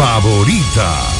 favorita.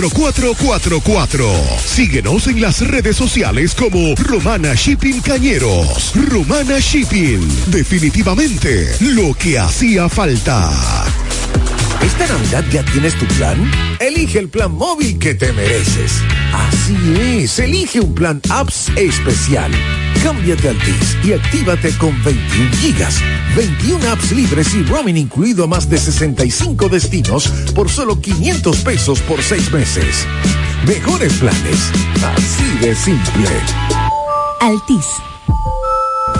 4444. Síguenos en las redes sociales como Romana Shipping Cañeros. Romana Shipping. Definitivamente lo que hacía falta. ¿Esta Navidad ya tienes tu plan? Elige el plan móvil que te mereces. Así es, elige un plan apps especial. Cámbiate al TIS y actívate con 21 gigas, 21 apps libres y roaming incluido a más de 65 destinos por solo 500 pesos por 6 meses. Mejores planes, así de simple. Altis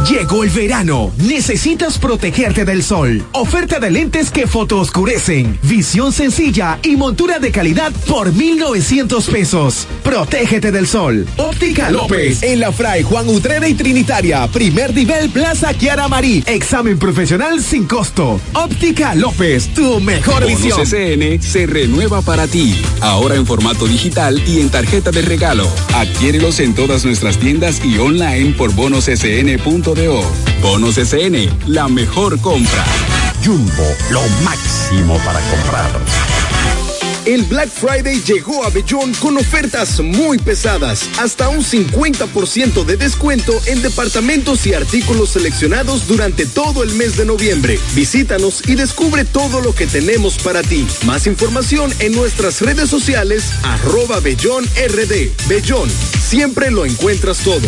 Llegó el verano. Necesitas protegerte del sol. Oferta de lentes que fotooscurecen. Visión sencilla y montura de calidad por 1,900 pesos. Protégete del sol. Óptica López. En la Fray Juan Utrera y Trinitaria. Primer nivel Plaza Kiara Marí. Examen profesional sin costo. Óptica López. Tu mejor Bonos visión. SN se renueva para ti. Ahora en formato digital y en tarjeta de regalo. Adquiérelos en todas nuestras tiendas y online por Bonos SN, la mejor compra. Jumbo, lo máximo para comprar. El Black Friday llegó a Bellón con ofertas muy pesadas, hasta un 50% de descuento en departamentos y artículos seleccionados durante todo el mes de noviembre. Visítanos y descubre todo lo que tenemos para ti. Más información en nuestras redes sociales, arroba Bellón RD. Bellón, siempre lo encuentras todo.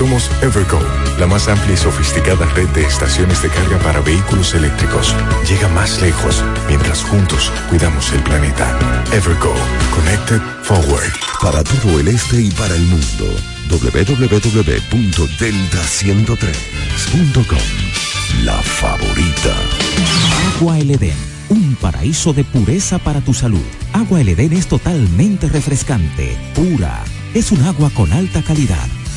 Somos Evergo, la más amplia y sofisticada red de estaciones de carga para vehículos eléctricos. Llega más lejos mientras juntos cuidamos el planeta. Evergo, Connected Forward. Para todo el este y para el mundo. www.delta103.com La favorita. Agua El Edén, un paraíso de pureza para tu salud. Agua El Edén es totalmente refrescante, pura. Es un agua con alta calidad,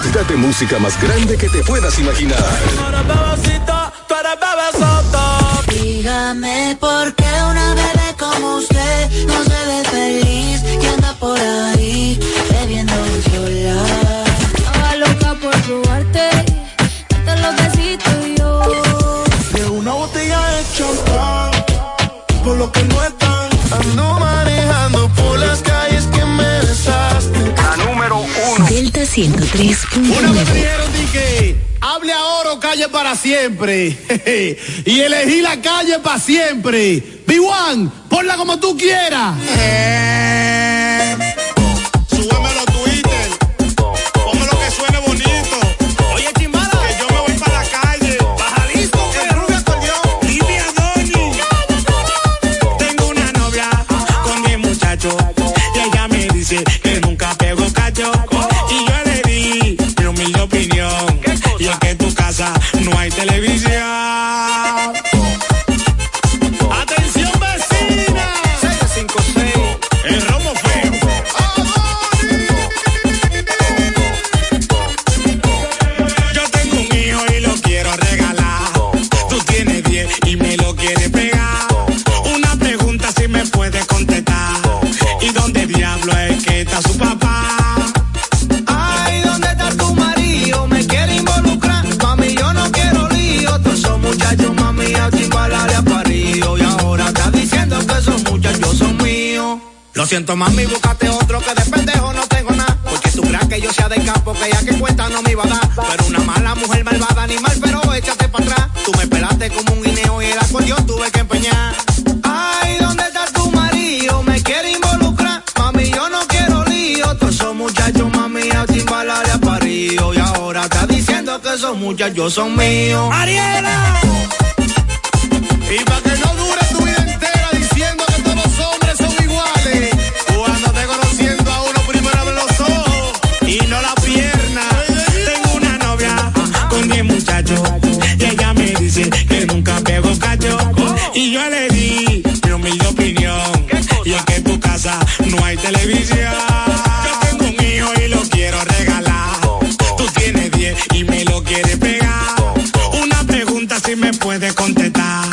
Cantidad de música más grande que te puedas imaginar. Dígame por qué una bebé como usted no se ve feliz y anda por ahí bebiendo sola. Estaba loca por probarte, darte los besitos y yo. De una botella de champán, por lo que no están. Ando manejando Delta 103.9 Una vez me dijeron di que hable ahora o calle para siempre. y elegí la calle para siempre. B1, ponla como tú quieras. Súbemelo Mami, búscate otro que de pendejo no tengo nada. Porque tú creas que yo sea del campo, que ya que cuenta no me iba a dar. Pero una mala mujer malvada, animal, pero échate para atrás. Tú me pelaste como un guineo y el acordeón tuve que empeñar. Ay, ¿dónde está tu marido? Me quiere involucrar. Mami, yo no quiero lío. Todos esos muchachos, mami, a chimbalale a parío. Y ahora está diciendo que esos muchachos son míos. ¡Ariela! Me puedes contestar.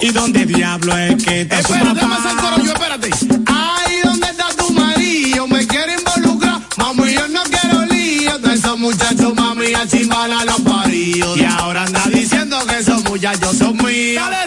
¿Y dónde diablo es que está su Espérate, papá? me salgo yo, espérate. Ay, ¿dónde está tu marido? Me quiere involucrar. Mami, yo no quiero lío. Todos esos muchachos, mami, a chimbala los paríos. Y ahora anda diciendo que esos muchachos son míos. ¡Dale,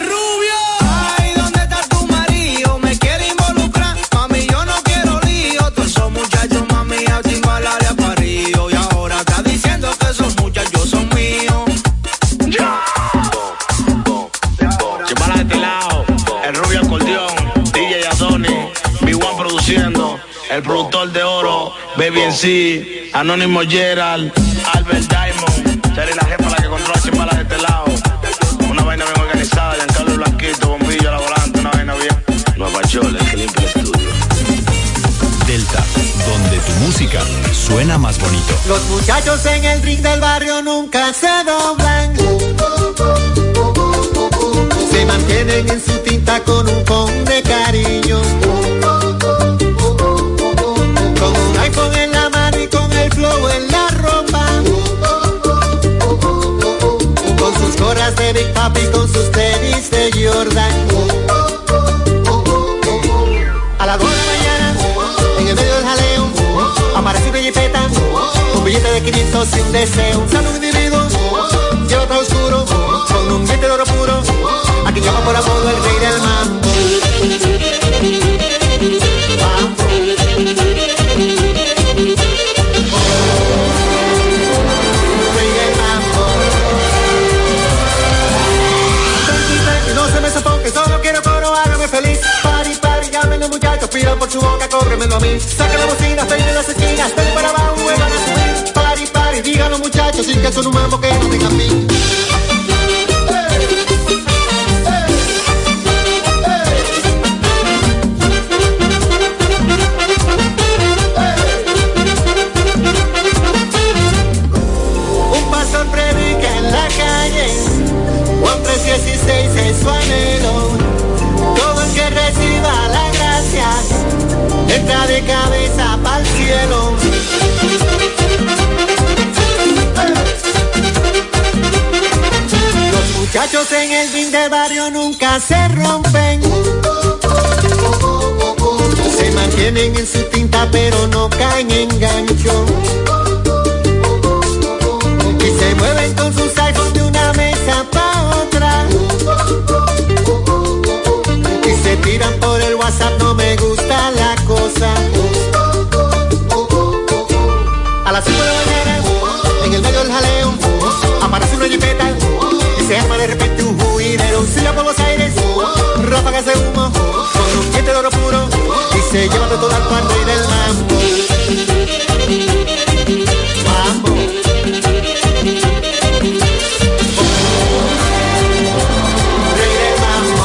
Baby en sí, Anónimo Gerald, Albert Diamond, Charlie la jefa la que controla Chimbala de este lado. Una vaina bien organizada, Giancarlo Blanquito, bombillo a la volante, una vaina bien. Nueva Chole, que limpia el estudio. Delta, donde tu música suena más bonito. Los muchachos en el ring del barrio nunca se doblan. Se mantienen en su tinta con un con de cariño. papi con sus tenis de Jordan. A las 2 de la mañana, en el medio del jaleo, aparece una jipeta, un billete de 500 sin deseo. Sale un individuo, lleva todo oscuro, con un diente de oro puro, aquí llama por amor. córremelo a la bocina, peine las esquinas, dale para abajo, vuelvan a subir. Pari, pari, díganlo muchachos, sin que son un mambo que no tenga fin. se rompe. se llevan de todas partes y del mambo. Mambo. Rey del mambo.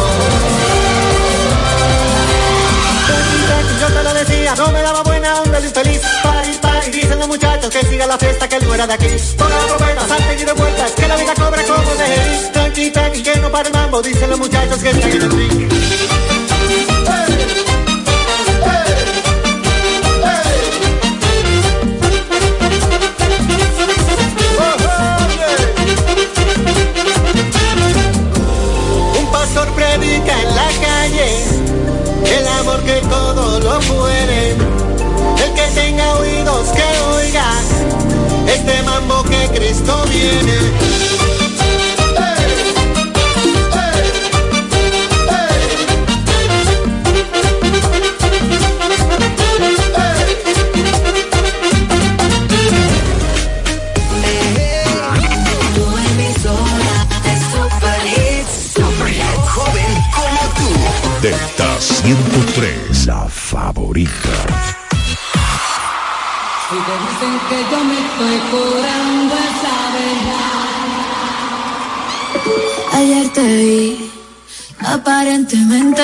Pues, yo te lo decía, no me daba buena onda el infeliz. Pari, pari, dicen los muchachos que siga la fiesta que él fuera de aquí. Ponga la propuesta, salte y de vueltas, que la vida cobra como de él. Tranqui, tranqui, que no para el mambo, dicen los muchachos que están el ring. Cristo viene.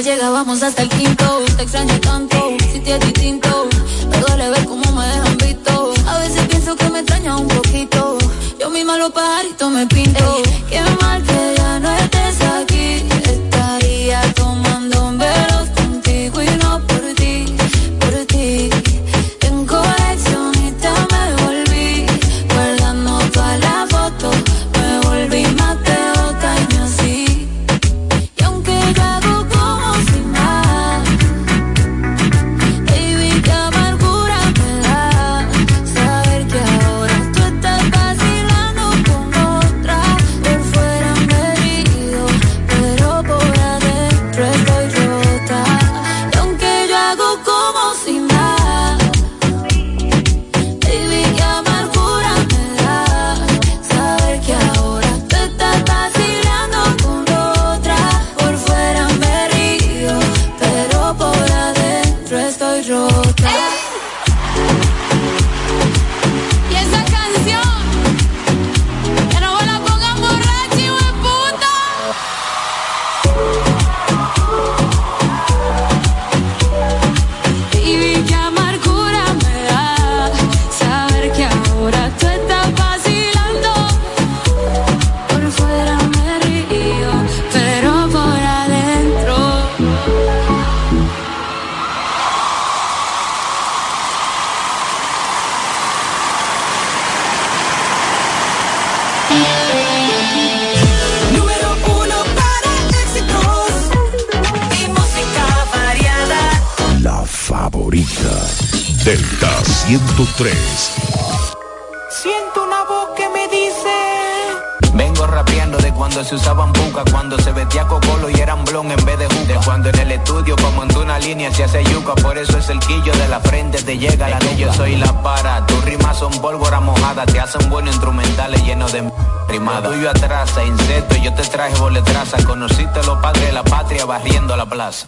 llegábamos hasta el quinto. Te extrañé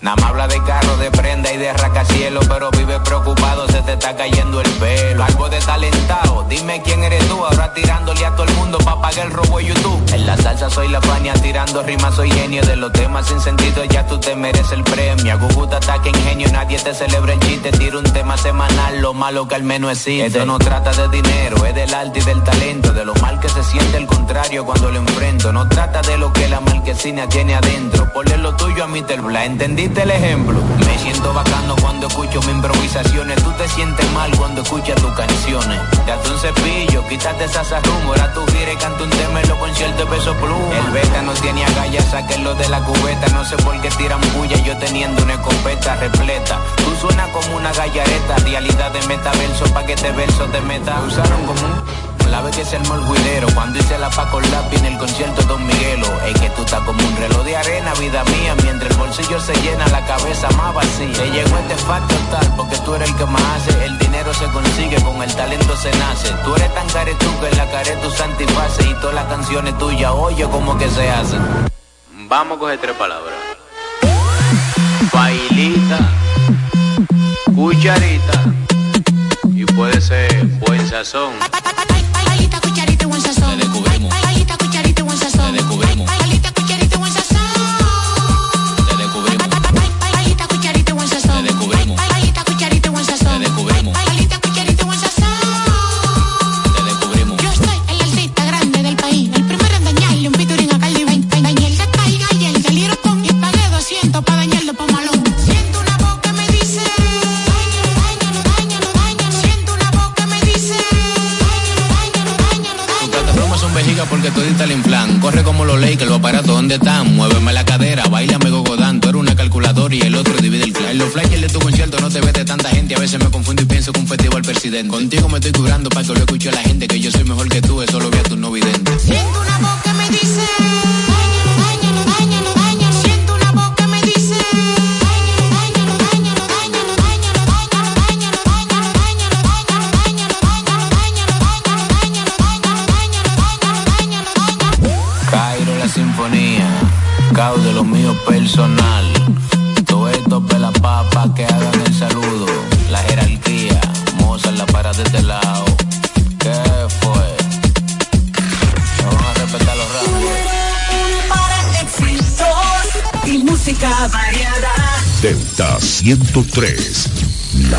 Nada más habla de carro, de prenda y de racacielo, pero vive preocupado, se te está cayendo el pelo. Algo de talentado, dime quién eres tú, ahora tirándole a todo el mundo pa' pagar el robo YouTube. En la salsa soy la paña, tirando rimas soy genio de los temas sin sentido, ya tú te mereces el premio. Guguta ataque ingenio, nadie te celebra malo que al menos existe. Esto no trata de dinero, es del arte y del talento, de lo mal que se siente el contrario cuando lo enfrento. No trata de lo que la marquesina tiene adentro, ponle lo tuyo a mi terbla, ¿entendiste el ejemplo? Me siento bacano cuando escucho mis improvisaciones, tú te sientes mal cuando escuchas tus canciones. Date un cepillo, quítate esas rumor, a tu gira y canta un tema en los conciertos de peso pluma. El beta no tiene agallas, sáquenlo de la cubeta, no sé por qué tiran bulla, yo teniendo una escopeta repleta. Tú suenas como una gallareta, realidad de metaverso, pa' que te verso te meta. Usaron como un la vez que se armó el juidero Cuando hice la Paco Lápiz en el concierto Don Miguelo. Es que tú estás como un reloj de arena, vida mía. Mientras el bolsillo se llena, la cabeza más vacía. Te llegó este facto tal Porque tú eres el que más hace. El dinero se consigue, con el talento se nace. Tú eres tan caretú que en la care tu santifase Y todas las canciones tuyas, oye como que se hacen. Vamos a coger tres palabras. Bailita Cucharita Y puede ser buen sazón Palita, cucharita buen sazón. Te descubrimos. Palita, cucharita buen sazón. Te descubrimos. Como los Lakers, los aparatos donde están. Muéveme la cadera, bailame gogodán. Tú eres una calculadora y el otro divide el clan. Los flyers de tu concierto no te ves de tanta gente. A veces me confundo y pienso que un festival presidente. Contigo me estoy curando para que lo escuche la gente. Que yo soy mejor que tú, eso lo ve a tu no vidente. Siento una voz que me dice. De lo mío personal. Todo esto pela papa que hagan el saludo. La jerarquía, Mozart la para de este lado. ¿Qué fue? Me van a respetar los ramos. Para éxitos y música variada. Delta 103. La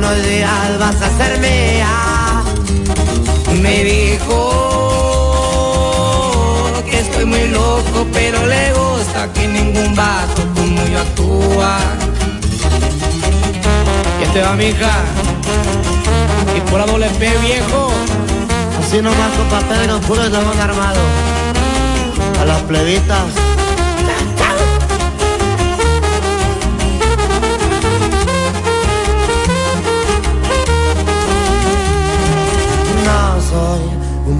unos días vas a ser mía. Me dijo que estoy muy loco, pero le gusta que ningún vato como yo actúa. Y este va mi hija. Y por la doble P viejo. Así nomás con papel no puro estaban armados. A las plebitas.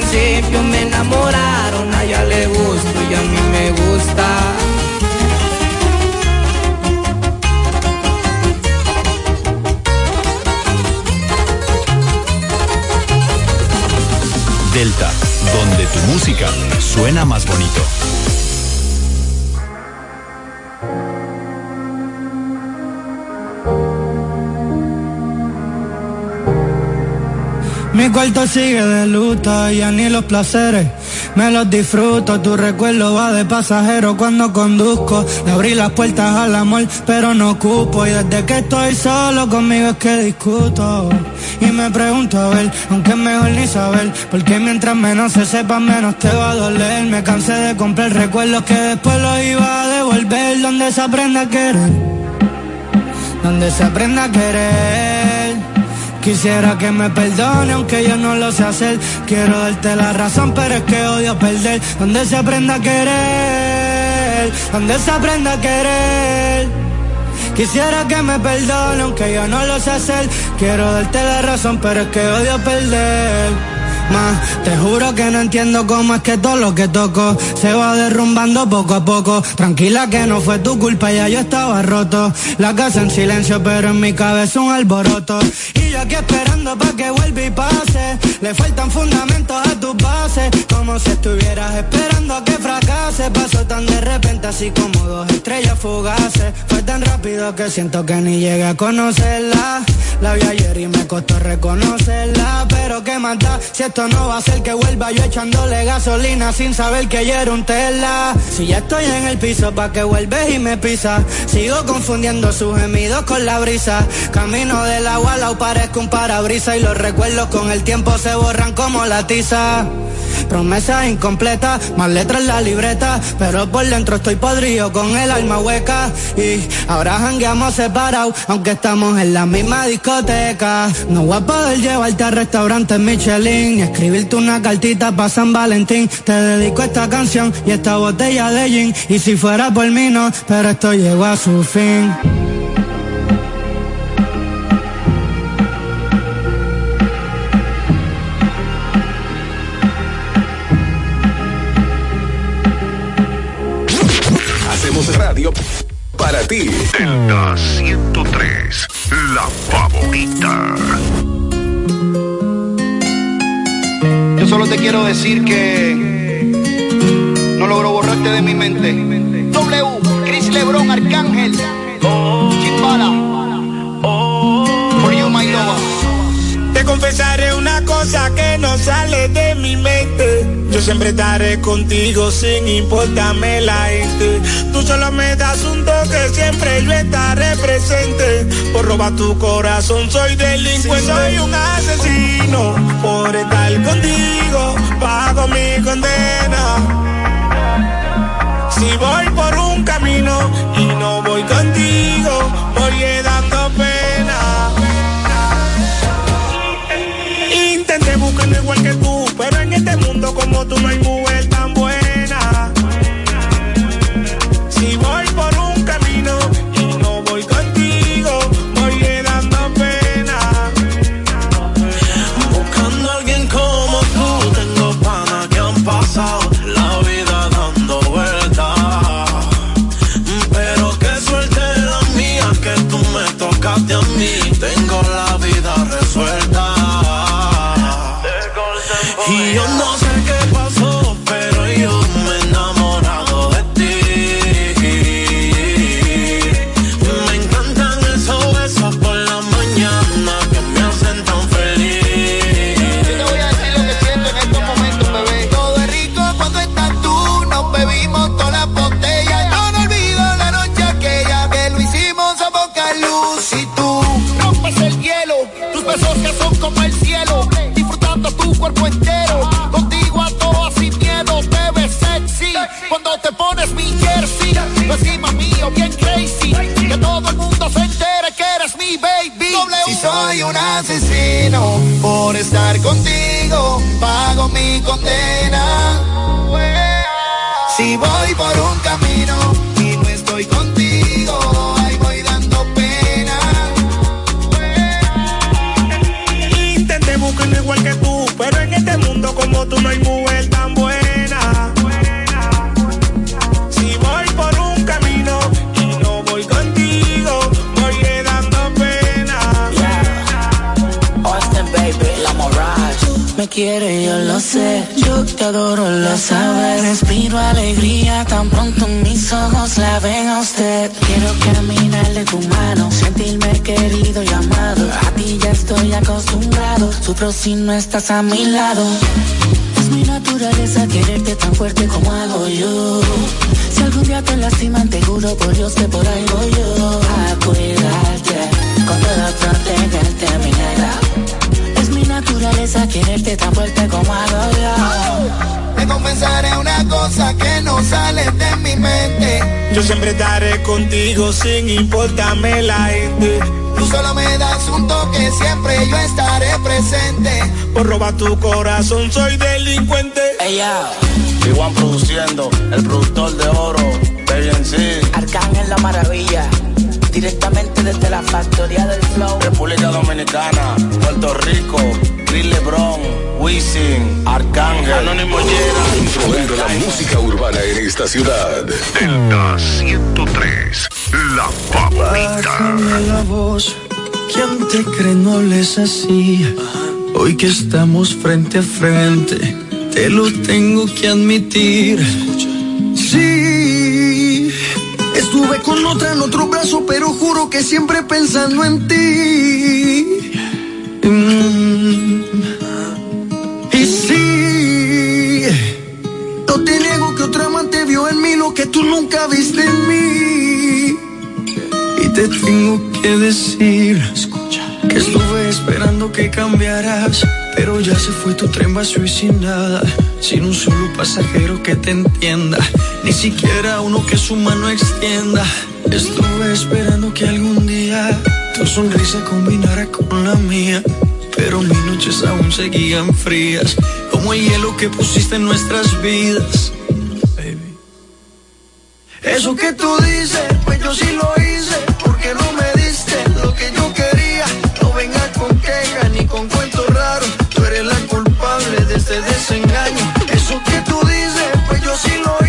Principio me enamoraron, a ella le gusto y a mí me gusta. Delta, donde tu música suena más bonito. Mi cuarto sigue de luto, ya ni los placeres me los disfruto. Tu recuerdo va de pasajero cuando conduzco. Le abrí las puertas al amor, pero no ocupo. Y desde que estoy solo conmigo es que discuto. Y me pregunto a ver, aunque es mejor ni saber, porque mientras menos se sepa, menos te va a doler. Me cansé de comprar recuerdos que después los iba a devolver. Donde se aprenda a querer, donde se aprenda a querer. Quisiera que me perdone aunque yo no lo sé hacer. Quiero darte la razón pero es que odio perder. Donde se aprenda a querer Donde se aprenda a querer. Quisiera que me perdone aunque yo no lo sé hacer. Quiero darte la razón pero es que odio perder te juro que no entiendo cómo es que todo lo que toco se va derrumbando poco a poco. Tranquila que no fue tu culpa, ya yo estaba roto. La casa en silencio, pero en mi cabeza un alboroto. Y yo aquí esperando pa' que vuelva y pase. Le faltan fundamentos a tus bases. Como si estuvieras esperando a que repente, así como dos estrellas fugaces. Fue tan rápido que siento que ni llegué a conocerla. La vi ayer y me costó reconocerla. Pero qué mata, si esto no va a ser que vuelva yo echándole gasolina sin saber que era un tela. Si ya estoy en el piso, pa' que vuelves y me pisa. Sigo confundiendo sus gemidos con la brisa. Camino del agua, la parezco un parabrisa. Y los recuerdos con el tiempo se borran como la tiza. Promesas incompletas, más letras en la libreta. Pero por dentro estoy podrido con el alma hueca. Y ahora jangueamos separados, aunque estamos en la misma discoteca. No voy a poder llevarte a restaurantes Michelin. Ni escribirte una cartita para San Valentín. Te dedico esta canción y esta botella de gin. Y si fuera por mí no, pero esto llegó a su fin. Ti. Delta 103, la favorita. Yo solo te quiero decir que no logro borrarte de mi mente. W, Chris Lebron, Arcángel, Chimbala, for you my lover. Te confesaré una cosa que no sale de mi mente. Yo siempre estaré contigo sin importarme la gente. Tú solo me das un toque, siempre yo estaré presente. Por robar tu corazón soy delincuente. Soy un asesino por estar contigo. Pago mi condena. Si voy por un camino y no voy contigo, voy dando si no estás a mi lado. Es mi naturaleza quererte tan fuerte como hago yo. Si algún día te lastiman, te juro por Dios que por ahí voy yo. A cuidarte, con todo protegerte, mi negra. Es mi naturaleza quererte tan fuerte como hago yo. Te confesaré una cosa que no sale de mi mente. Yo siempre estaré contigo sin importarme la gente. Tú solo me das un toque, siempre yo estaré presente. Por robar tu corazón soy delincuente. Ella, Iguan produciendo, el productor de oro, Baby en sí. Arcángel la maravilla. Directamente desde la factoría del flow. República Dominicana, Puerto Rico, Chris Lebron, Wisin, Arcángel. Anónimo Influendo la música urbana en esta ciudad. Delta 103, la favorita. Bájame la voz, ¿quién te cree no les así? Hoy que estamos frente a frente, te lo tengo que admitir. Sí, estuve con otra en otro brazo, pero juro que siempre pensando en ti. Mm. Y sí, no te niego que otra amante vio en mí lo que tú nunca viste en mí. Y te tengo que decir que estuve esperando que cambiaras, pero ya se fue tu tren vacío y sin nada, sin un solo pasajero que te entienda, ni siquiera uno que su mano extienda. Estuve esperando que algún día tu sonrisa combinara con la mía, pero mis noches aún seguían frías, como el hielo que pusiste en nuestras vidas. Baby. Eso que tú dices, pues yo sí lo hice, porque no me dices,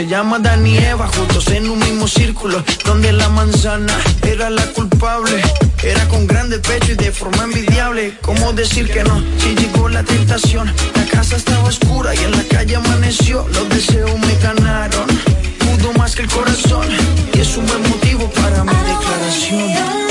Se llama Dani y Eva, juntos en un mismo círculo, donde la manzana era la culpable. Era con grande pecho y de forma envidiable. ¿Cómo decir que no? Si llegó la tentación, la casa estaba oscura y en la calle amaneció. Los deseos me ganaron, pudo más que el corazón. Y es un buen motivo para mi declaración.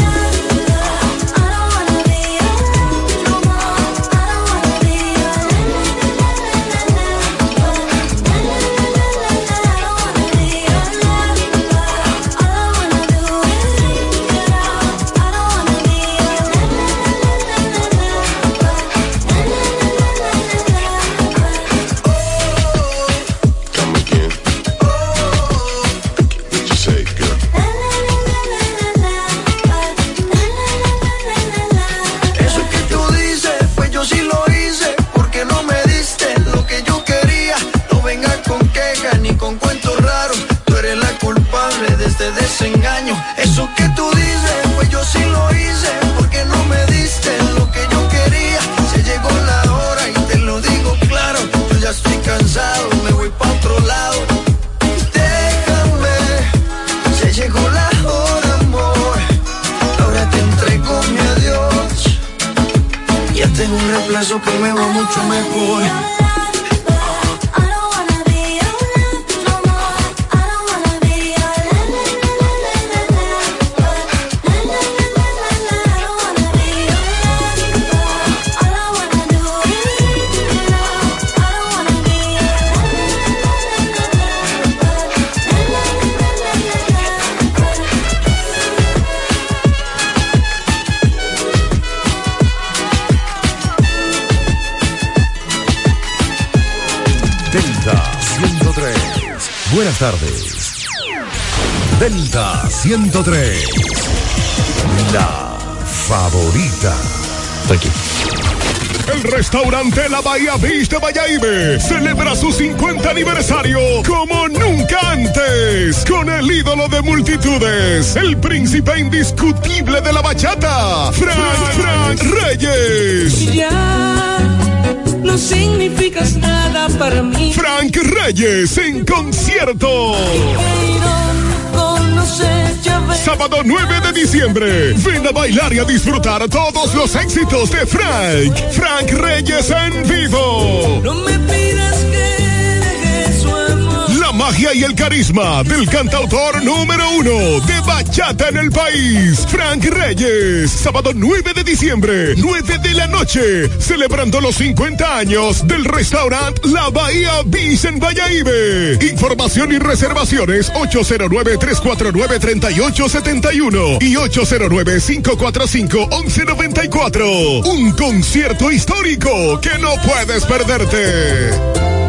Me va tardes. Delta 103. La favorita. Aquí. El restaurante La Bahía Beach de Bayaibe celebra su 50 aniversario como nunca antes con el ídolo de multitudes, el príncipe indiscutible de la bachata, Frank, Frank Reyes. Ya no significas nada para mí. Frank Reyes en concierto. Sábado 9 de diciembre. Ven a bailar y a disfrutar todos los éxitos de Frank. Frank Reyes en vivo. No me magia y el carisma del cantautor número uno de bachata en el país, Frank Reyes. Sábado 9 de diciembre, 9 de la noche, celebrando los 50 años del restaurante La Bahía Beach en Bayaibe. Información y reservaciones 809-349-3871 y 809-545-1194. Un concierto histórico que no puedes perderte.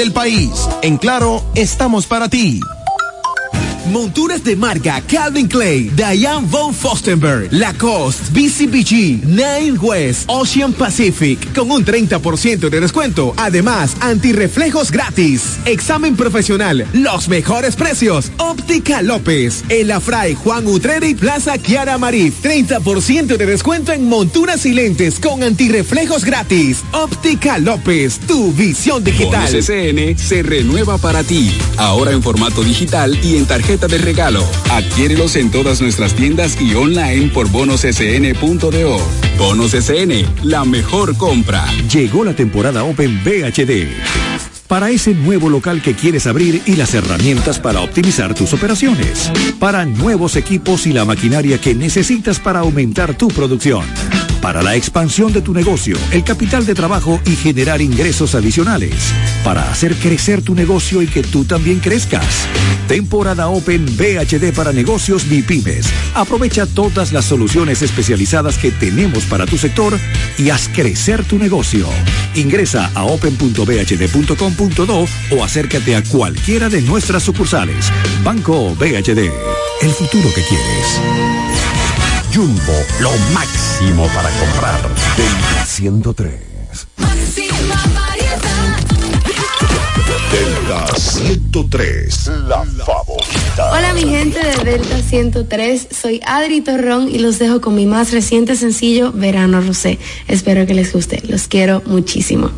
del país. En Claro, estamos para ti. Monturas de marca Calvin Clay, Diane von Fostenberg, Lacoste, BCBG, Nine West, Ocean Pacific, con un 30% de descuento. Además, antirreflejos gratis. Examen profesional, los mejores precios. Óptica López, El Afray, Juan Utreri, Plaza Kiara Marif. 30% de descuento en monturas y lentes con antirreflejos gratis. Óptica López, tu visión digital. SN se renueva para ti. Ahora en formato digital y en tarjeta de regalo. Adquiérelos en todas nuestras tiendas y online por bonossn.do. Bonos SN, la mejor compra. Llegó la temporada Open VHD. Para ese nuevo local que quieres abrir y las herramientas para optimizar tus operaciones. Para nuevos equipos y la maquinaria que necesitas para aumentar tu producción. Para la expansión de tu negocio, el capital de trabajo y generar ingresos adicionales. Para hacer crecer tu negocio y que tú también crezcas. Temporada Open VHD para negocios MIPIMES. Aprovecha todas las soluciones especializadas que tenemos para tu sector y haz crecer tu negocio. Ingresa a open.bhd.com o acércate a cualquiera de nuestras sucursales. Banco BHD, el futuro que quieres. Jumbo, lo máximo para comprar. Delta 103. Delta 103, la favorita. Hola mi gente de Delta 103, soy Adri Torrón y los dejo con mi más reciente sencillo, Verano Rosé. Espero que les guste, los quiero muchísimo.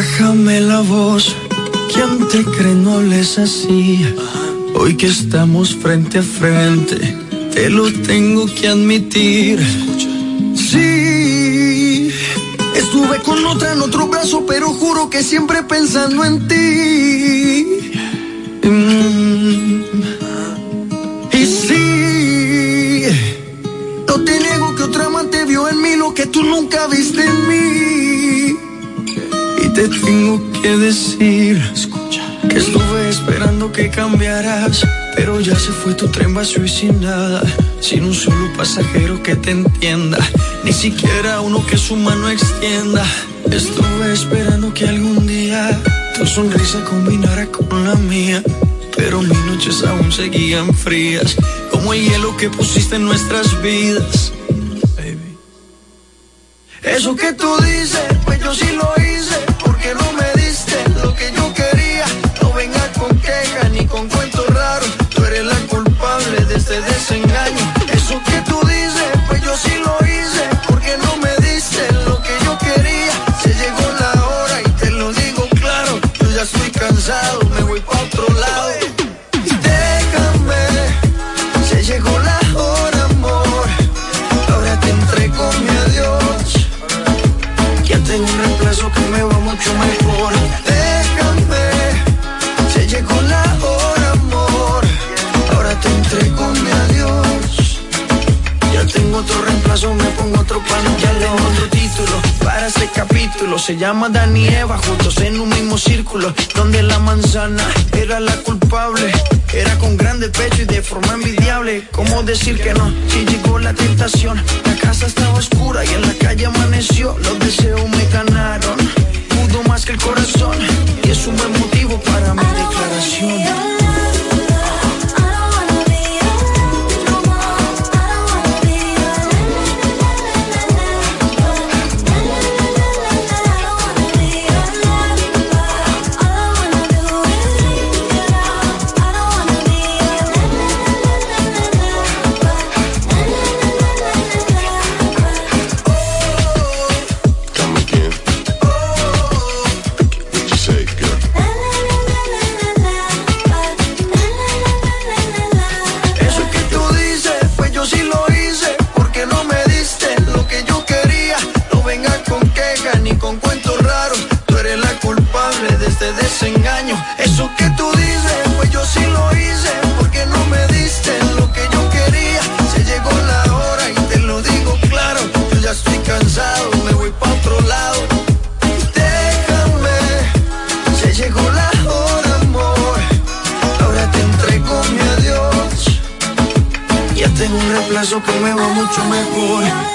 Bájame la voz, ¿quién te cree no hables así? Hoy que estamos frente a frente, te lo tengo que admitir. Sí, estuve con otra en otro brazo, pero juro que siempre pensando en ti. Mm. Y sí, no te niego que otra amante vio en mí lo que tú nunca viste en mí. Te tengo que decir que estuve esperando que cambiaras, pero ya se fue tu tren vacío y sin nada, sin un solo pasajero que te entienda, ni siquiera uno que su mano extienda. Estuve esperando que algún día tu sonrisa combinara con la mía, pero mis noches aún seguían frías, como el hielo que pusiste en nuestras vidas. Baby. Eso que tú dices, pues yo sí lo hice, cansado, Se llama Dani y Eva, juntos en un mismo círculo. Donde la manzana era la culpable. Era con grande pecho y de forma envidiable. ¿Cómo decir que no? Si llegó la tentación. La casa estaba oscura y en la calle amaneció. Los deseos me ganaron. Pudo más que el corazón. Y es un buen motivo para mi declaración. Reemplazo que me va mucho mejor.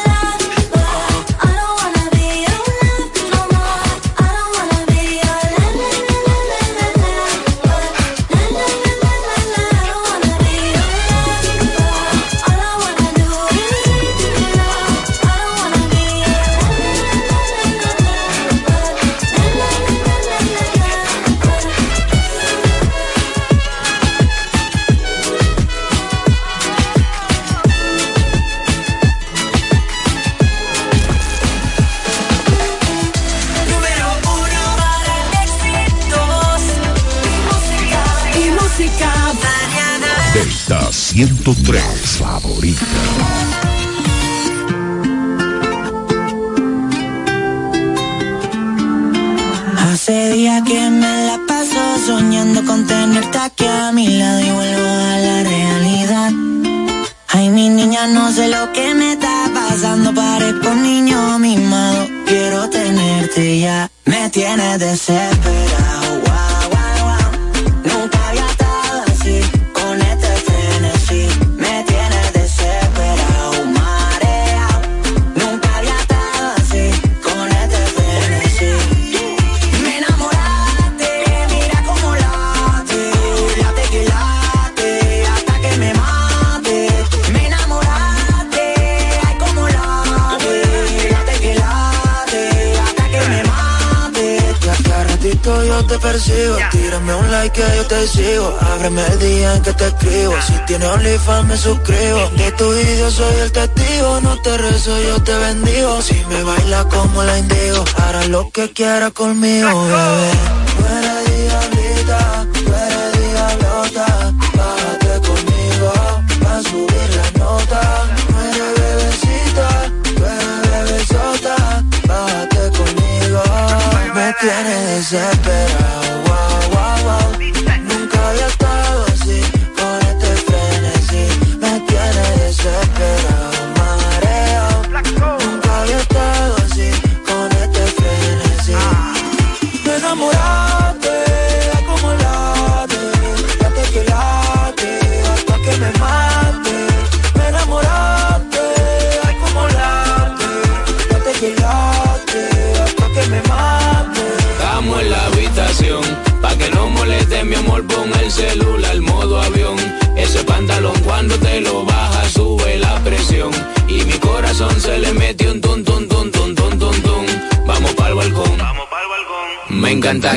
Tienes desesperado. Te sigo. Ábreme el día en que te escribo. Si tienes OnlyFans me suscribo. De tu video soy el testigo. No te rezo, yo te bendigo. Si me baila como la indigo, hará lo que quiera conmigo, bebé.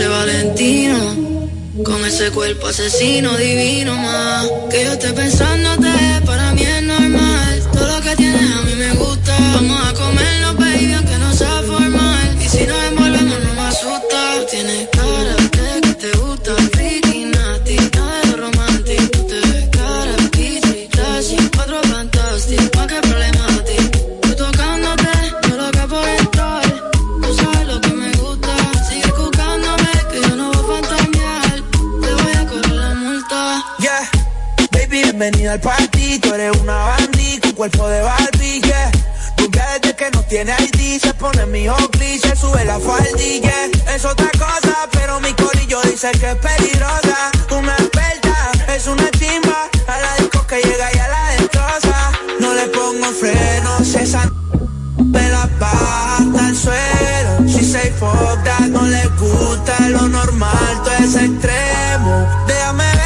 Ese Valentino. Con ese cuerpo asesino divino más. Que yo esté pensándote, para mí es normal. Todo lo que tienes a mí me gusta. Vamos a comernos, al party. Eres una bandí con cuerpo de Barbie, yeah. Rubia desde que no tiene ID, se pone mi Oakley, se sube la faldilla. Es otra cosa, pero mi corillo dice que es peligrosa. Una experta, es una chimba. A la disco que llega y a la destroza. No le pongo frenos, esa me la hasta el suelo. Si se fuck no le gusta lo normal, todo es extremo. Déjame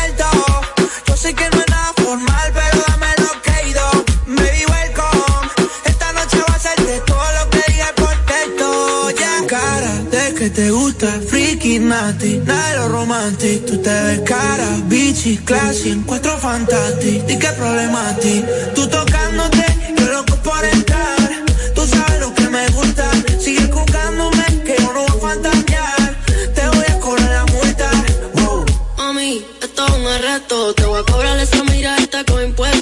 que te gusta el freaky nasty, nada de lo romántico. Tú te ves cara, bichi, classy, encuentro fantástico. ¿Y qué problema ti? Tú tocándote, yo loco por entrar. Tú sabes lo que me gusta. Sigue jugándome, que yo no voy a fantasear. Te voy a cobrar la multa. Wow. Mami, esto es un arresto. Te voy a cobrar esa mirada con impuestos.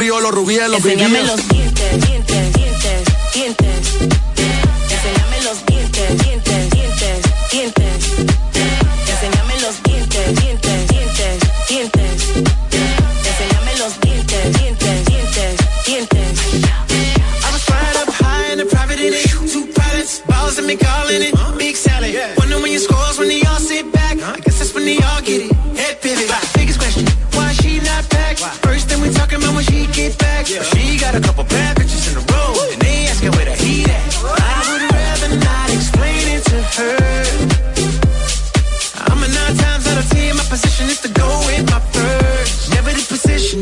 Priolos, Rubielos, Enséñame los dientes, dientes, dientes,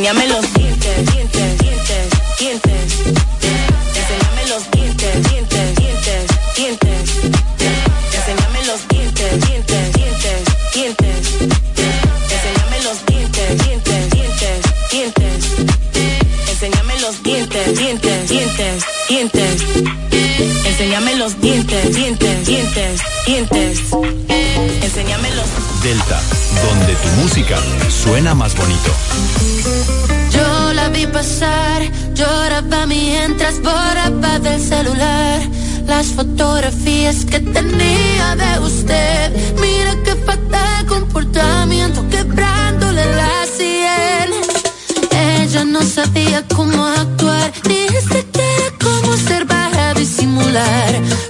Enséñame los dientes, dientes, dientes, dientes. Enséñame los dientes, dientes, dientes, dientes. Enséñame los dientes, dientes, dientes, dientes. Enséñame los dientes, dientes, dientes, dientes. Enséñame los dientes, dientes, dientes, dientes. Delta, donde tu música suena más bonito. Yo la vi pasar, lloraba mientras borraba del celular las fotografías que tenía de usted. Mira qué fatal comportamiento, quebrándole la sien. Ella no sabía cómo actuar, celular.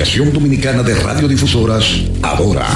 Dominicana de Radiodifusoras, Adora.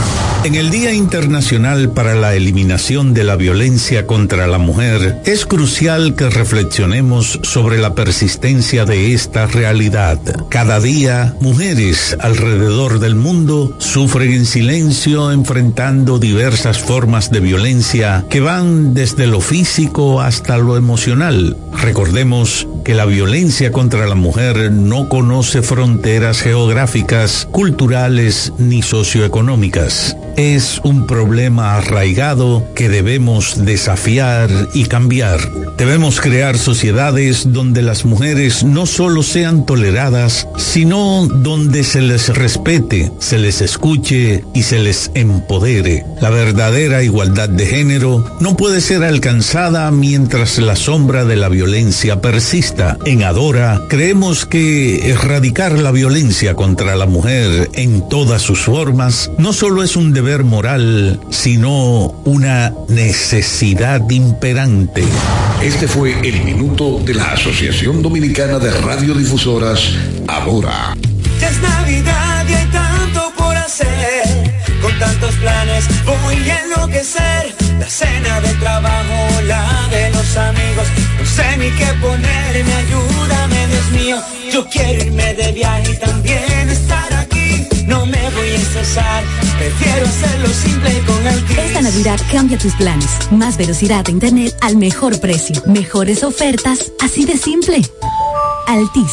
En el Día Internacional para la Eliminación de la Violencia contra la Mujer, es crucial que reflexionemos sobre la persistencia de esta realidad. Cada día, mujeres alrededor del mundo sufren en silencio enfrentando diversas formas de violencia que van desde lo físico hasta lo emocional. Recordemos que la violencia contra la mujer no conoce fronteras geográficas, culturales ni socioeconómicas. Es un problema arraigado que debemos desafiar y cambiar. Debemos crear sociedades donde las mujeres no solo sean toleradas, sino donde se les respete, se les escuche y se les empodere. La verdadera igualdad de género no puede ser alcanzada mientras la sombra de la violencia persista. En Adora creemos que erradicar la violencia contra la mujer en todas sus formas no solo es un deber moral, sino una necesidad imperante. Este fue el minuto de la Asociación Dominicana de Radiodifusoras, ahora. Ya es Navidad y hay tanto por hacer, con tantos planes voy a enloquecer. La cena de trabajo, la de los amigos, no sé ni qué ponerme, ayúdame Dios mío. Yo quiero irme de viaje y también estar aquí Prefiero hacerlo simple con. Esta Navidad cambia tus planes. Más velocidad de internet al mejor precio. Mejores ofertas, así de simple. Altis.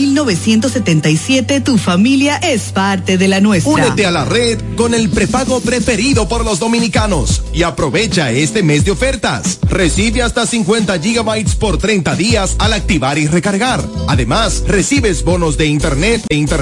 1977 tu familia es parte de la nuestra. Únete a la red con el prepago preferido por los dominicanos y aprovecha este mes de ofertas. Recibe hasta 50 gigabytes por 30 días al activar y recargar. Además, recibes bonos de internet e internet